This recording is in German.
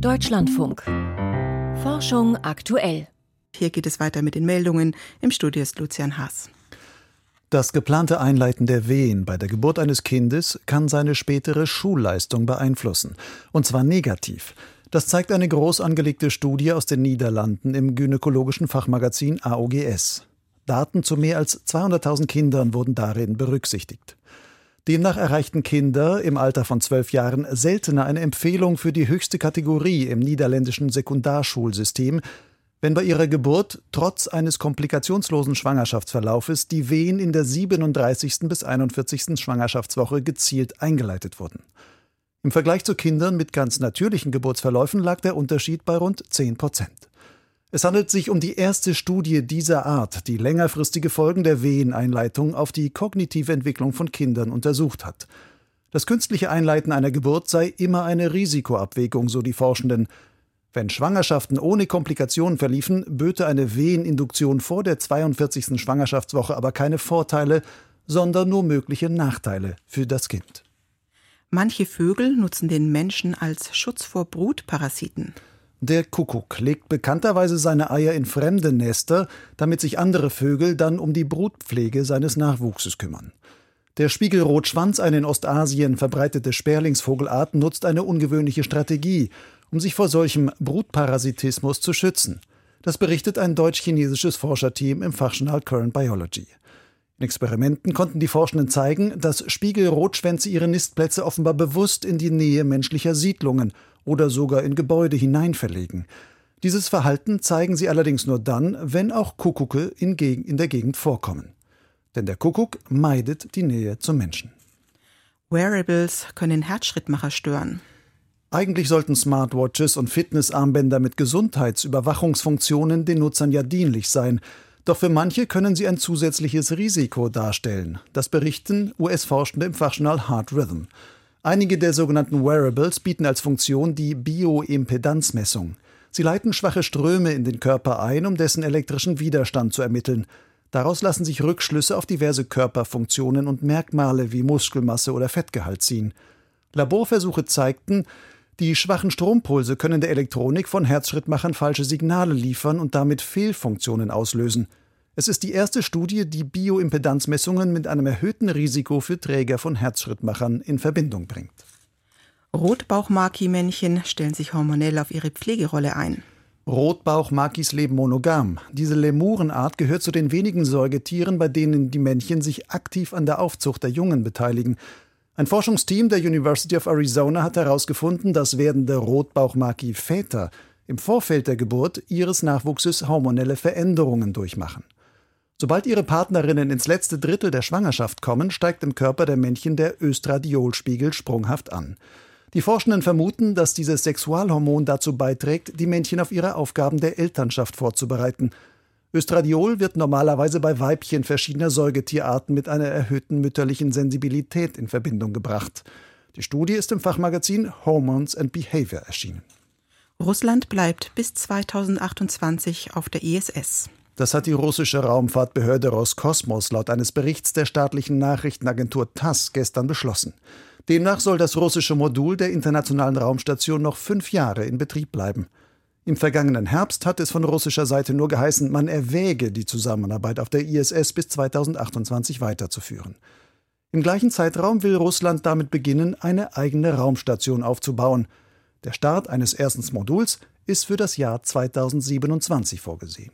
Deutschlandfunk. Forschung aktuell. Hier geht es weiter mit den Meldungen. Im Studio ist Lucian Haas. Das geplante Einleiten der Wehen bei der Geburt eines Kindes kann seine spätere Schulleistung beeinflussen. Und zwar negativ. Das zeigt eine groß angelegte Studie aus den Niederlanden im gynäkologischen Fachmagazin AOGS. Daten zu mehr als 200.000 Kindern wurden darin berücksichtigt. Demnach erreichten Kinder im Alter von zwölf Jahren seltener eine Empfehlung für die höchste Kategorie im niederländischen Sekundarschulsystem, wenn bei ihrer Geburt trotz eines komplikationslosen Schwangerschaftsverlaufes die Wehen in der 37. bis 41. Schwangerschaftswoche gezielt eingeleitet wurden. Im Vergleich zu Kindern mit ganz natürlichen Geburtsverläufen lag der Unterschied bei rund 10 Prozent. Es handelt sich um die erste Studie dieser Art, die längerfristige Folgen der Weheneinleitung auf die kognitive Entwicklung von Kindern untersucht hat. Das künstliche Einleiten einer Geburt sei immer eine Risikoabwägung, so die Forschenden. Wenn Schwangerschaften ohne Komplikationen verliefen, böte eine Weheninduktion vor der 42. Schwangerschaftswoche aber keine Vorteile, sondern nur mögliche Nachteile für das Kind. Manche Vögel nutzen den Menschen als Schutz vor Brutparasiten. Der Kuckuck legt bekannterweise seine Eier in fremde Nester, damit sich andere Vögel dann um die Brutpflege seines Nachwuchses kümmern. Der Spiegelrotschwanz, eine in Ostasien verbreitete Sperlingsvogelart, nutzt eine ungewöhnliche Strategie, um sich vor solchem Brutparasitismus zu schützen. Das berichtet ein deutsch-chinesisches Forscherteam im Fachjournal Current Biology. In Experimenten konnten die Forschenden zeigen, dass Spiegelrotschwänze ihre Nistplätze offenbar bewusst in die Nähe menschlicher Siedlungen oder sogar in Gebäude hineinverlegen. Dieses Verhalten zeigen sie allerdings nur dann, wenn auch Kuckucke in, in der Gegend vorkommen. Denn der Kuckuck meidet die Nähe zum Menschen. Wearables können Herzschrittmacher stören. Eigentlich sollten Smartwatches und Fitnessarmbänder mit Gesundheitsüberwachungsfunktionen den Nutzern ja dienlich sein. Doch für manche können sie ein zusätzliches Risiko darstellen. Das berichten US-Forschende im Fachjournal Heart Rhythm. Einige der sogenannten Wearables bieten als Funktion die Bioimpedanzmessung. Sie leiten schwache Ströme in den Körper ein, um dessen elektrischen Widerstand zu ermitteln. Daraus lassen sich Rückschlüsse auf diverse Körperfunktionen und Merkmale wie Muskelmasse oder Fettgehalt ziehen. Laborversuche zeigten, die schwachen Strompulse können der Elektronik von Herzschrittmachern falsche Signale liefern und damit Fehlfunktionen auslösen. Es ist die erste Studie, die Bioimpedanzmessungen mit einem erhöhten Risiko für Träger von Herzschrittmachern in Verbindung bringt. Rotbauchmaki-Männchen stellen sich hormonell auf ihre Pflegerolle ein. Rotbauchmakis leben monogam. Diese Lemurenart gehört zu den wenigen Säugetieren, bei denen die Männchen sich aktiv an der Aufzucht der Jungen beteiligen. Ein Forschungsteam der University of Arizona hat herausgefunden, dass werdende Rotbauchmaki-Väter im Vorfeld der Geburt ihres Nachwuchses hormonelle Veränderungen durchmachen. Sobald ihre Partnerinnen ins letzte Drittel der Schwangerschaft kommen, steigt im Körper der Männchen der Östradiolspiegel sprunghaft an. Die Forschenden vermuten, dass dieses Sexualhormon dazu beiträgt, die Männchen auf ihre Aufgaben der Elternschaft vorzubereiten – Östradiol wird normalerweise bei Weibchen verschiedener Säugetierarten mit einer erhöhten mütterlichen Sensibilität in Verbindung gebracht. Die Studie ist im Fachmagazin Hormones and Behavior erschienen. Russland bleibt bis 2028 auf der ISS. Das hat die russische Raumfahrtbehörde Roskosmos laut eines Berichts der staatlichen Nachrichtenagentur TASS gestern beschlossen. Demnach soll das russische Modul der internationalen Raumstation noch fünf Jahre in Betrieb bleiben. Im vergangenen Herbst hat es von russischer Seite nur geheißen, man erwäge, die Zusammenarbeit auf der ISS bis 2028 weiterzuführen. Im gleichen Zeitraum will Russland damit beginnen, eine eigene Raumstation aufzubauen. Der Start eines ersten Moduls ist für das Jahr 2027 vorgesehen.